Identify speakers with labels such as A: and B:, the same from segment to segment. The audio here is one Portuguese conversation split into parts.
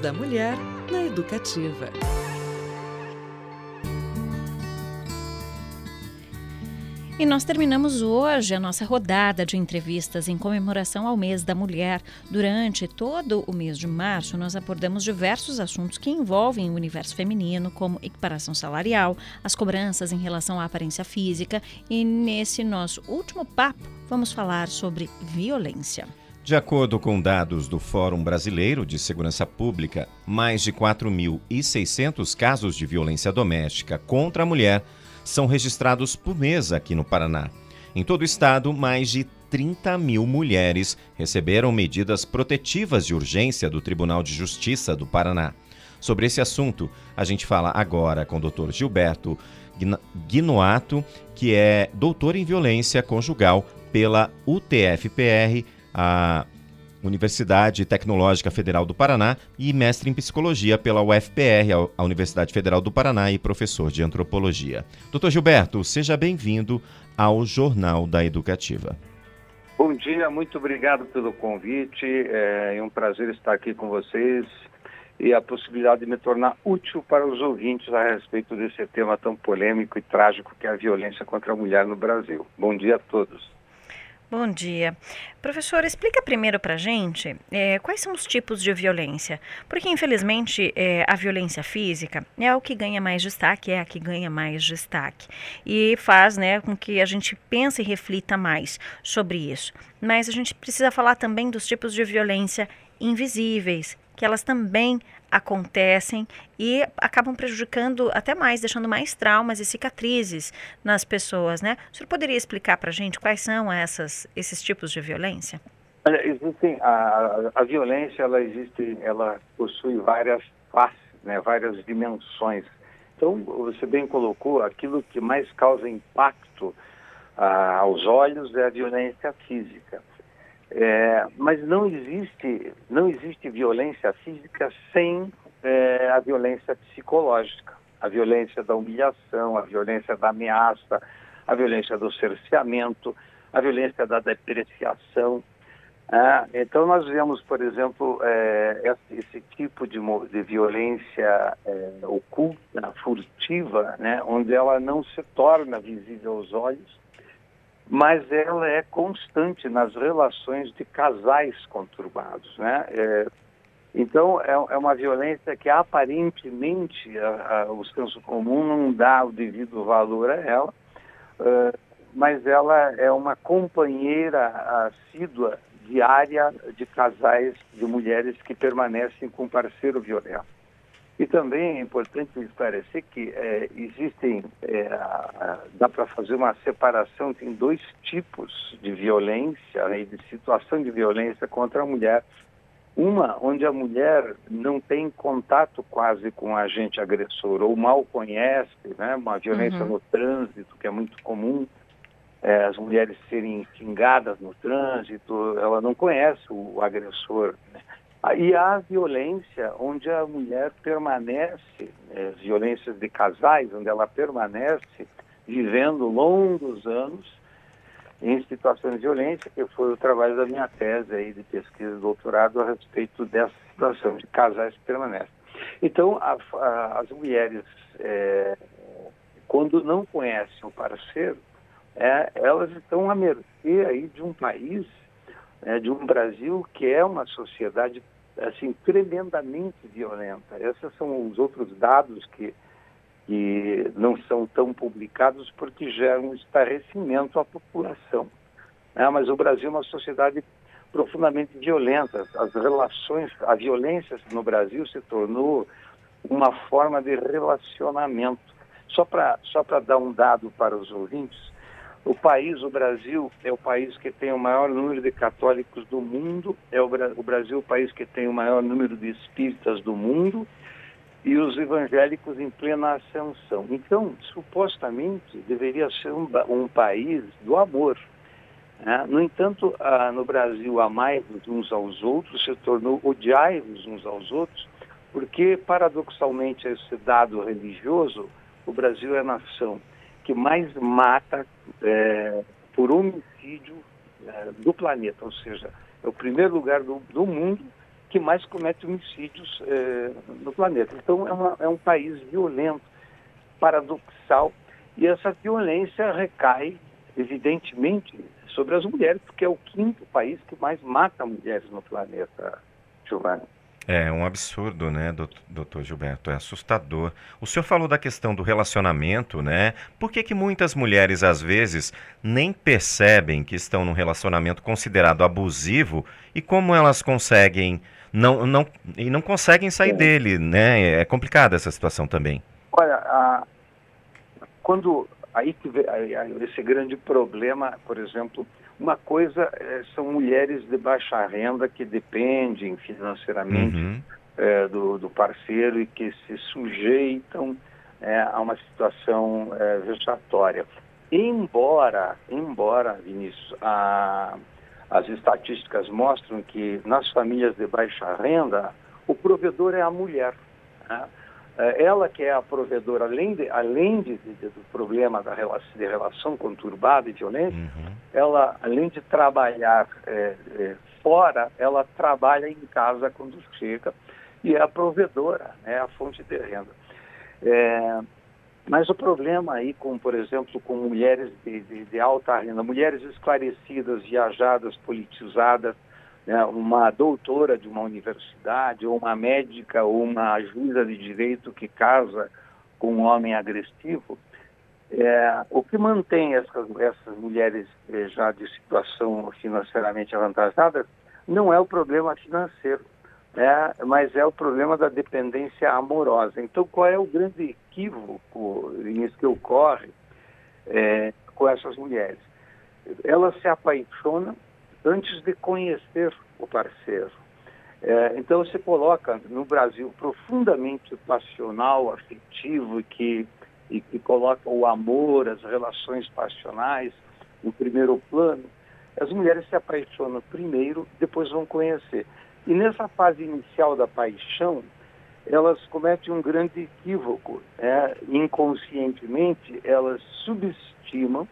A: Da Mulher na Educativa.
B: E nós terminamos hoje a nossa rodada de entrevistas em comemoração ao mês da mulher. Durante todo o mês de março, nós abordamos diversos assuntos que envolvem o universo feminino, como equiparação salarial, as cobranças em relação à aparência física, e nesse nosso último papo, vamos falar sobre violência.
C: De acordo com dados do Fórum Brasileiro de Segurança Pública, mais de 4.600 casos de violência doméstica contra a mulher são registrados por mês aqui no Paraná. Em todo o estado, mais de 30 mil mulheres receberam medidas protetivas de urgência do Tribunal de Justiça do Paraná. Sobre esse assunto, a gente fala agora com o Dr. Gilberto Guinoato, que é doutor em violência conjugal pela UTFPR, a Universidade Tecnológica Federal do Paraná e mestre em psicologia pela UFPR, a Universidade Federal do Paraná e professor de antropologia. Doutor Gilberto, seja bem-vindo ao Jornal da Educativa.
D: Bom dia, muito obrigado pelo convite. É um prazer estar aqui com vocês e a possibilidade de me tornar útil para os ouvintes a respeito desse tema tão polêmico e trágico que é a violência contra a mulher no Brasil. Bom dia a todos.
B: Bom dia. Professor, explica primeiro para a gente é, quais são os tipos de violência. Porque, infelizmente, é, a violência física é o que ganha mais destaque, é a que ganha mais destaque. E faz né, com que a gente pense e reflita mais sobre isso. Mas a gente precisa falar também dos tipos de violência invisíveis, que elas também acontecem e acabam prejudicando até mais, deixando mais traumas e cicatrizes nas pessoas, né? O senhor poderia explicar para a gente quais são essas, esses tipos de violência?
D: Olha, existem a, a violência, ela existe, ela possui várias faces, né? Várias dimensões. Então, você bem colocou, aquilo que mais causa impacto ah, aos olhos é a violência física. É, mas não existe, não existe violência física sem é, a violência psicológica, a violência da humilhação, a violência da ameaça, a violência do cerceamento, a violência da depreciação. É, então nós vemos, por exemplo, é, esse, tipo de, de violência é, oculta, furtiva, né, onde ela não se torna visível aos olhos, mas ela é constante nas relações de casais conturbados, né? É, então é, é, uma violência que aparentemente a, a, o senso comum não dá o devido valor a ela, uh, mas ela é uma companheira assídua diária de casais de mulheres que permanecem com parceiro violento. E também é importante esclarecer que é, existem, é, dá para fazer uma separação, tem dois tipos de violência né, de situação de violência contra a mulher. Uma onde a mulher não tem contato quase com o agente agressor ou mal conhece, né, uma violência uhum. no trânsito, que é muito comum, é, as mulheres serem xingadas no trânsito, ela não conhece o, o agressor. Né? E há violência onde a mulher permanece, é, violências de casais, onde ela permanece vivendo longos anos em situações de violência, que foi o trabalho da minha tese aí de pesquisa de doutorado a respeito dessa situação de casais que permanecem. Então, a, a, as mulheres, é, quando não conhecem o parceiro, é, elas estão à mercê aí de um país, é, de um Brasil que é uma sociedade assim tremendamente violenta. Esses são os outros dados que que não são tão publicados porque geram um estarrecimento à população. É, mas o Brasil é uma sociedade profundamente violenta. As relações, a violência no Brasil se tornou uma forma de relacionamento. Só para só para dar um dado para os ouvintes, o país, o Brasil, é o país que tem o maior número de católicos do mundo, é o, o Brasil é o país que tem o maior número de espíritas do mundo e os evangélicos em plena ascensão. Então, supostamente, deveria ser um, um país do amor. Né? No entanto, ah, no Brasil, amai-vos uns aos outros se tornou odiai-vos uns aos outros, porque, paradoxalmente, esse dado religioso, o Brasil é a nação que mais mata é, por homicídio é, do planeta, ou seja, é o primeiro lugar do, do mundo que mais comete homicídios é, no planeta. Então é, uma, é um país violento, paradoxal, e essa violência recai, evidentemente, sobre as mulheres, porque é o quinto país que mais mata mulheres no planeta, Giovanni.
C: É um absurdo, né, doutor Gilberto? É assustador. O senhor falou da questão do relacionamento, né? Por que, que muitas mulheres, às vezes, nem percebem que estão num relacionamento considerado abusivo e como elas conseguem não, não, e não conseguem sair Sim. dele, né? É complicada essa situação também.
D: Olha, a, quando aí que vê, esse grande problema, por exemplo, uma coisa é, são mulheres de baixa renda que dependem financeiramente uhum. é, do, do, parceiro e que se sujeitam é, a uma situação vexatória. Embora, embora, Vinícius, a, as estatísticas mostram que nas famílias de baixa renda o provedor é a mulher. Né? É, ela que é a provedora, além, de, além de, de, do problema da relação, de relação conturbada e violenta, uhum. ela, além de trabalhar é, é, fora, ela trabalha em casa quando chega e é a provedora, é a fonte de renda. É, mas o problema aí, com, por exemplo, com mulheres de, de, de alta renda, mulheres esclarecidas, viajadas, politizadas, né, uma doutora de uma universidade, ou uma médica, ou uma juíza de direito que casa com um homem agressivo, é, o que mantém essas, essas mulheres é, já de situação financeiramente avantajada não é o problema financeiro, né, mas é o problema da dependência amorosa. Então, qual é o grande equívoco nisso que ocorre é, com essas mulheres? Elas se apaixonam antes de conhecer o parceiro. É, então se coloca no Brasil profundamente passional, afetivo, que, e que coloca o amor, as relações passionais no primeiro plano. As mulheres se apaixonam primeiro, depois vão conhecer. E nessa fase inicial da paixão, elas cometem um grande equívoco. É, inconscientemente, elas subestimam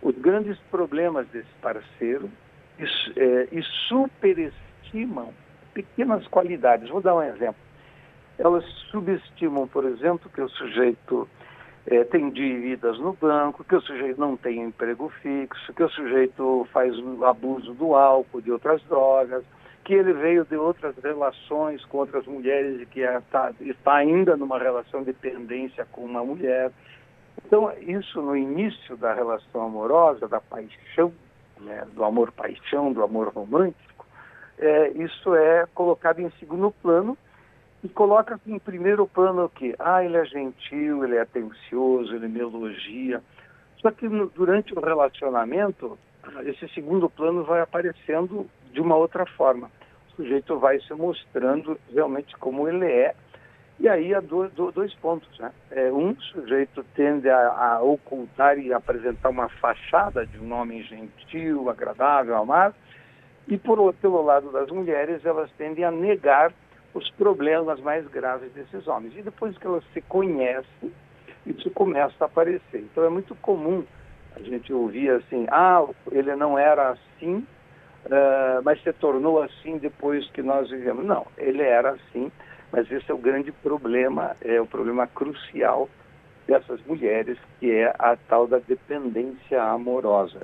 D: os grandes problemas desse parceiro e, é, e superestimam pequenas qualidades. Vou dar um exemplo. Elas subestimam, por exemplo, que o sujeito é, tem dívidas no banco, que o sujeito não tem emprego fixo, que o sujeito faz abuso do álcool, de outras drogas, que ele veio de outras relações com outras mulheres e que está, está ainda numa relação de dependência com uma mulher. Então, isso no início da relação amorosa, da paixão, né, do amor-paixão, do amor romântico, é, isso é colocado em segundo plano e coloca em primeiro plano o quê? Ah, ele é gentil, ele é atencioso, ele me elogia. Só que no, durante o relacionamento, esse segundo plano vai aparecendo de uma outra forma. O sujeito vai se mostrando realmente como ele é e aí há dois, dois pontos. Né? É, um sujeito tende a, a, ocultar e apresentar uma fachada de um homem gentil, agradável, amável, e por, pelo lado das mulheres, elas tendem a negar os problemas mais graves desses homens. E depois que elas se conhecem, isso começa a aparecer. Então é muito comum a gente ouvir assim, ah, ele não era assim, uh, mas se tornou assim depois que nós vivemos. Não, ele era assim, mas esse é o grande problema, é o problema crucial dessas mulheres, que é a tal da dependência amorosa.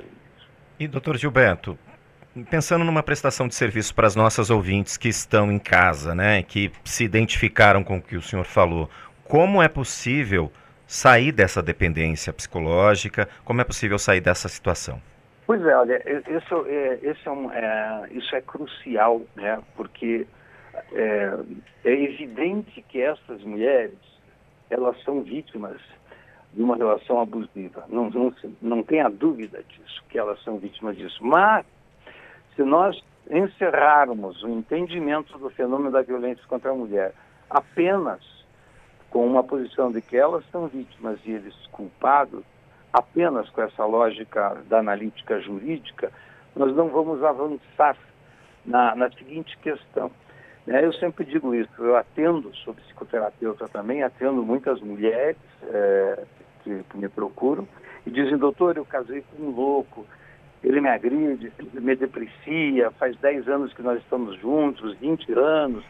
C: E, doutor Gilberto, pensando numa prestação de serviço para as nossas ouvintes que estão em casa, né, que se identificaram com o que o senhor falou, como é possível sair dessa dependência psicológica? Como é possível sair dessa situação?
D: Pois é, olha, isso é, isso é, um, é, isso é crucial, né, porque é, é evidente que essas mulheres, elas são vítimas de uma relação abusiva. Não, não, não tenha dúvida disso, que elas são vítimas disso. Mas, se nós encerrarmos o entendimento do fenômeno da violência contra a mulher apenas com uma posição de que elas são vítimas e eles culpados, apenas com essa lógica da analítica jurídica, nós não vamos avançar na, na seguinte questão. É, eu sempre digo isso, eu atendo, sou psicoterapeuta também, atendo muitas mulheres é, que, que, me procuram e dizem, doutor, eu casei com um louco, ele me agride, me deprecia, faz 10 anos que nós estamos juntos, 20 anos.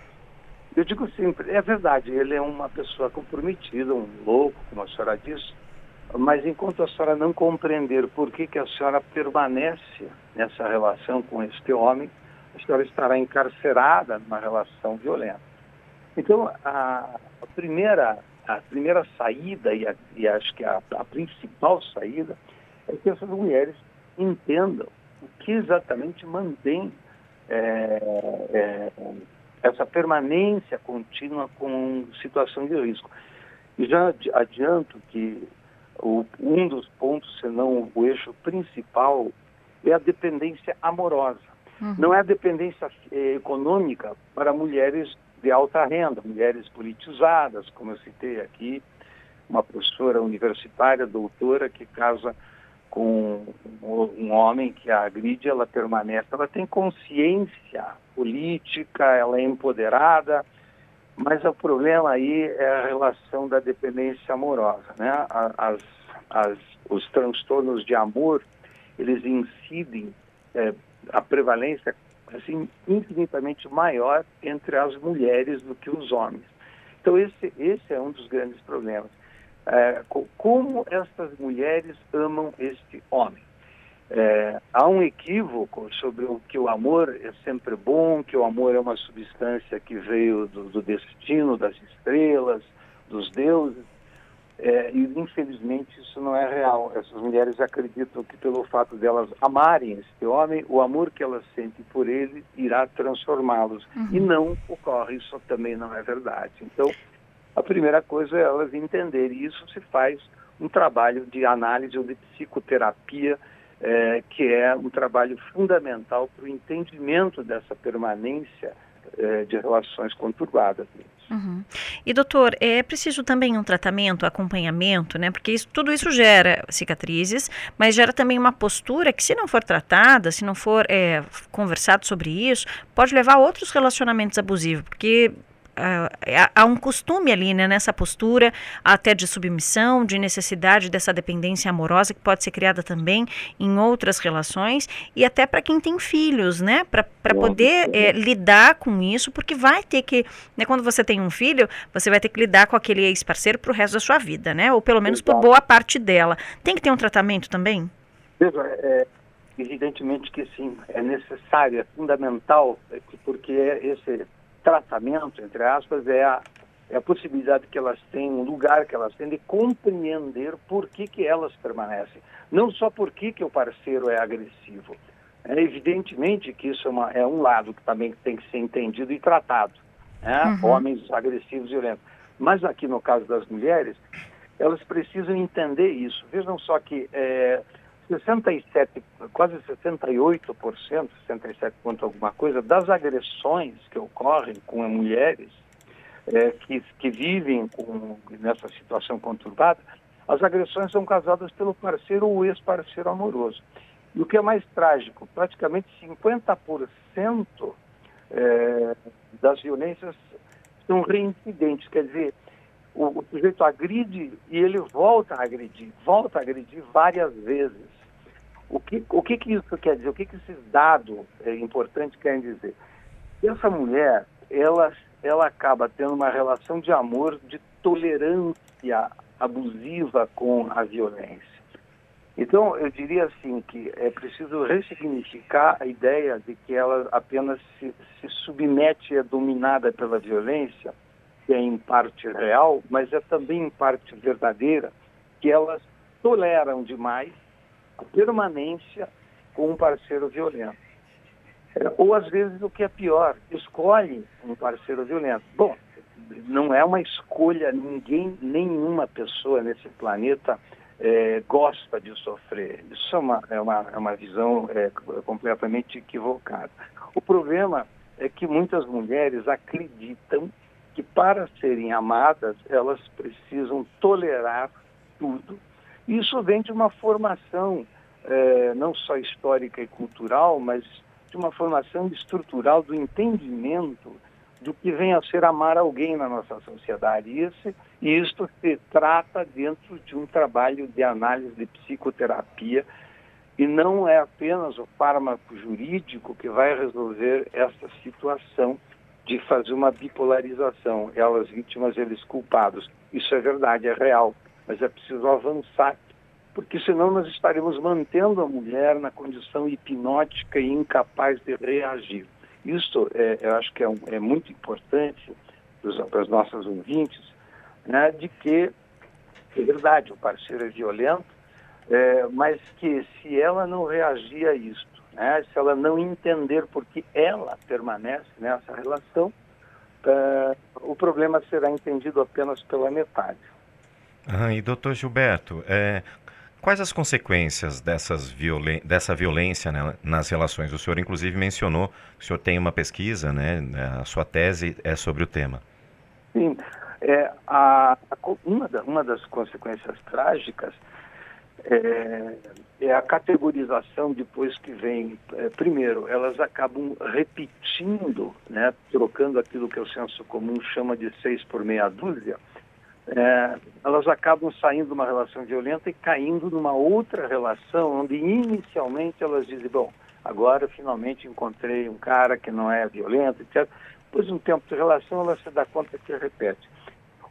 D: Eu digo sempre, é verdade, ele é uma pessoa comprometida, um louco, como a senhora disse, mas enquanto a senhora não compreender por que, que a senhora permanece nessa relação com este homem, a senhora estará encarcerada numa relação violenta. Então, a, a primeira, a primeira saída, e, a, e acho que a, a principal saída, é que essas mulheres entendam o que exatamente mantém é, é, essa permanência contínua com situação de risco. E já adianto que o, um dos pontos, se não o eixo principal, é a dependência amorosa. Uhum. Não é a dependência eh, econômica para mulheres de alta renda, mulheres politizadas, como eu citei aqui, uma professora universitária, doutora, que casa com um homem que a agride, ela permanece, ela tem consciência política, ela é empoderada, mas o problema aí é a relação da dependência amorosa, né? As, as, os transtornos de amor, eles incidem, é, a prevalência assim infinitamente maior entre as mulheres do que os homens. Então esse esse é um dos grandes problemas. É, como estas mulheres amam este homem? É, há um equívoco sobre o que o amor é sempre bom, que o amor é uma substância que veio do, do destino, das estrelas, dos deuses. É, e infelizmente isso não é real. Essas mulheres acreditam que pelo fato delas amarem este homem, o amor que elas sentem por ele irá transformá-los. Uhum. E não ocorre, isso também não é verdade. Então, a primeira coisa é elas entenderem. Isso se faz um trabalho de análise ou de psicoterapia, é, que é um trabalho fundamental para o entendimento dessa permanência é, de relações conturbadas.
B: Uhum. E doutor, é preciso também um tratamento, acompanhamento, né? Porque isso, tudo isso gera cicatrizes, mas gera também uma postura que, se não for tratada, se não for é, conversado sobre isso, pode levar a outros relacionamentos abusivos, porque há um costume ali, né, nessa postura, até de submissão, de necessidade dessa dependência amorosa que pode ser criada também em outras relações e até para quem tem filhos, né, para poder é, lidar com isso, porque vai ter que, né, quando você tem um filho, você vai ter que lidar com aquele ex-parceiro para o resto da sua vida, né, ou pelo menos por boa parte dela. Tem que ter um tratamento também?
D: Veja, é, evidentemente que sim, é necessário, é fundamental, é porque esse tratamento, entre aspas, é a, é a possibilidade que elas têm, um lugar que elas têm de compreender por que, que elas permanecem. Não só por que, que o parceiro é agressivo. É evidentemente que isso é, uma, é um lado que também tem que ser entendido e tratado. Né? Uhum. Homens agressivos e violentos. Mas aqui no caso das mulheres, elas precisam entender isso. Vejam só que é, 67, quase 68%, 67 ponto alguma coisa, das agressões que ocorrem com mulheres é, que, que vivem com, nessa situação conturbada, as agressões são causadas pelo parceiro ou ex-parceiro amoroso. E o que é mais trágico, praticamente 50% é, das violências são reincidentes, quer dizer, o, o sujeito agride e ele volta a agredir, volta a agredir várias vezes. O que, o que, que isso quer dizer? O que, que dados é, importantes querem dizer? Essa mulher, ela, ela acaba tendo uma relação de amor, de tolerância abusiva com a violência. Então, eu diria assim que é preciso ressignificar a ideia de que ela apenas se, se submete e é dominada pela violência, que é em parte real, mas é também em parte verdadeira, que elas toleram demais a permanência com um parceiro violento. É, ou às vezes o que é pior, escolhe um parceiro violento. Bom, não é uma escolha, ninguém, nenhuma pessoa nesse planeta é, gosta de sofrer. Isso é uma, é uma, é uma visão é, completamente equivocada. O problema é que muitas mulheres acreditam que para serem amadas elas precisam tolerar tudo isso vem de uma formação é, não só histórica e cultural, mas de uma formação estrutural do entendimento do que vem a ser amar alguém na nossa sociedade. Esse, e isto se trata dentro de um trabalho de análise de psicoterapia E não é apenas o fármaco jurídico que vai resolver essa situação de fazer uma bipolarização, elas vítimas, eles culpados. Isso é verdade, é real, mas é preciso avançar, porque senão nós estaremos mantendo a mulher na condição hipnótica e incapaz de reagir. Isso é, eu acho que é, um, é muito importante para os nossos ouvintes, né, de que é verdade, o parceiro é violento, é, mas que se ela não reagir a isto, né, se ela não entender porque ela permanece nessa relação, é, o problema será entendido apenas pela metade.
C: Ah, e doutor Gilberto, é, quais as consequências dessas violen dessa violência né, nas relações? O senhor inclusive mencionou que o senhor tem uma pesquisa, né, a sua tese é sobre o tema.
D: Sim, é, a, a, uma, da, uma das consequências trágicas é, é, a categorização depois que vem. É, primeiro, elas acabam repetindo, né, trocando aquilo que o senso comum chama de seis por meia dúzia, é, elas acabam saindo de uma relação violenta e caindo numa outra relação, onde inicialmente elas dizem, bom, agora finalmente encontrei um cara que não é violento, etc. Depois de um tempo de relação, ela se dá conta que repete.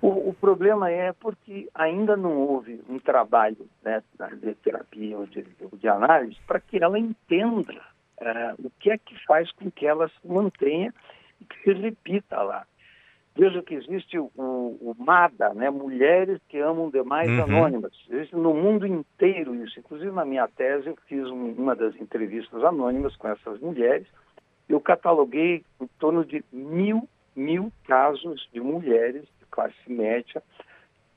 D: O, o, problema é porque ainda não houve um trabalho né, de terapia ou de, de análise para que ela entenda uh, o que é que faz com que ela se mantenha e que se repita lá. Veja que existe o, o, MADA, né, Mulheres que Amam Demais uhum. Anônimas. Existe no mundo inteiro isso. Inclusive, na minha tese, eu fiz um, uma das entrevistas anônimas com essas mulheres. Eu cataloguei em torno de mil, mil casos de mulheres classe média,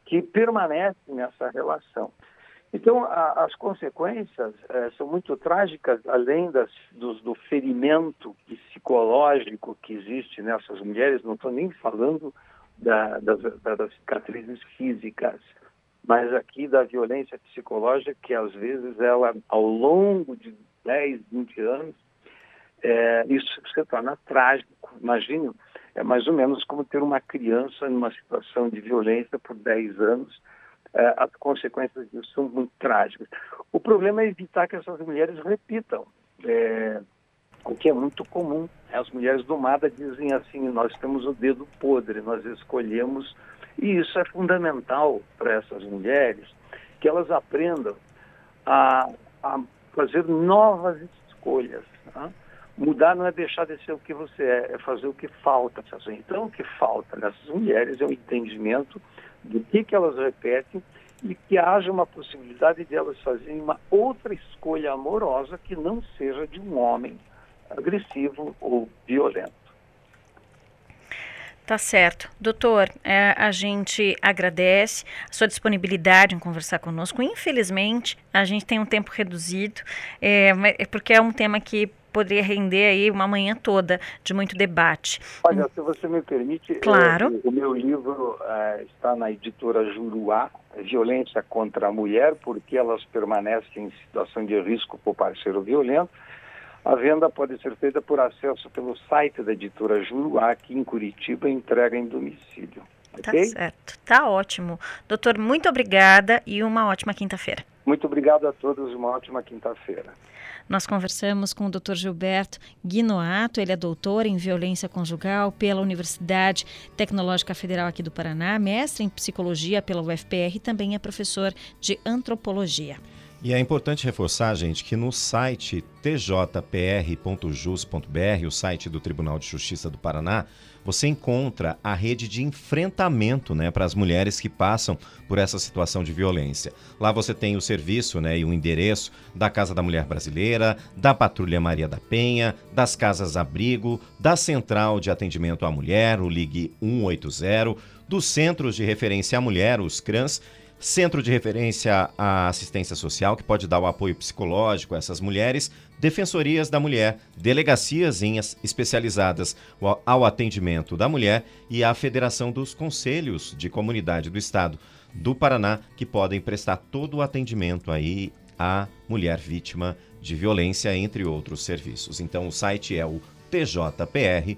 D: que permanecem nessa relação. Então, a, as consequências é, são muito trágicas, além das, do, do, ferimento psicológico que existe nessas mulheres, não estou nem falando da, das, das cicatrizes físicas, mas aqui da violência psicológica, que às vezes ela, ao longo de 10, 20 anos, é, isso se torna trágico. Imagine é mais ou menos como ter uma criança numa situação de violência por 10 anos. É, as consequências disso são muito trágicas. O problema é evitar que essas mulheres repitam, é, o que é muito comum. As mulheres do Mada dizem assim: nós temos o dedo podre, nós escolhemos. E isso é fundamental para essas mulheres, que elas aprendam a, a fazer novas escolhas. Tá? Mudar não é deixar de ser o que você é, é fazer o que falta. Então, o que falta nessas mulheres é o entendimento do que, que elas repetem e que haja uma possibilidade de elas fazerem uma outra escolha amorosa que não seja de um homem agressivo ou violento.
B: Tá certo. Doutor, é, a gente agradece a sua disponibilidade em conversar conosco. Infelizmente, a gente tem um tempo reduzido, é, é porque é um tema que poderia render aí uma manhã toda de muito debate.
D: Olha, se você me permite,
B: claro.
D: Eu, o meu livro uh, está na editora Juruá, Violência contra a Mulher, porque elas permanecem em situação de risco por parceiro violento. A venda pode ser feita por acesso pelo site da editora Juruá, aqui em Curitiba, entrega em domicílio.
B: Tá okay? certo, tá ótimo. Doutor, muito obrigada e uma ótima quinta-feira.
D: Muito obrigado a todos, uma ótima quinta-feira.
B: Nós conversamos com o Dr. Gilberto Guinoato, ele é doutor em violência conjugal pela Universidade Tecnológica Federal aqui do Paraná, mestre em psicologia pela UFPR e também é professor de antropologia.
C: E é importante reforçar, gente, que no site tjpr.jus.br, o site do Tribunal de Justiça do Paraná, você encontra a rede de enfrentamento né, para as mulheres que passam por essa situação de violência. Lá você tem o serviço né, e o endereço da Casa da Mulher Brasileira, da Patrulha Maria da Penha, das Casas Abrigo, da Central de Atendimento à Mulher, o Ligue 180, dos Centros de Referência à Mulher, os CRANS, Centro de Referência à Assistência Social, que pode dar o apoio psicológico a essas mulheres, defensorias da mulher, delegacias especializadas ao atendimento da mulher e a Federação dos Conselhos de Comunidade do Estado do Paraná, que podem prestar todo o atendimento aí à mulher vítima de violência, entre outros serviços. Então o site é o tjpr.jus.br.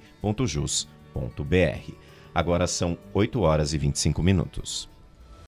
C: Agora são 8 horas e 25 minutos.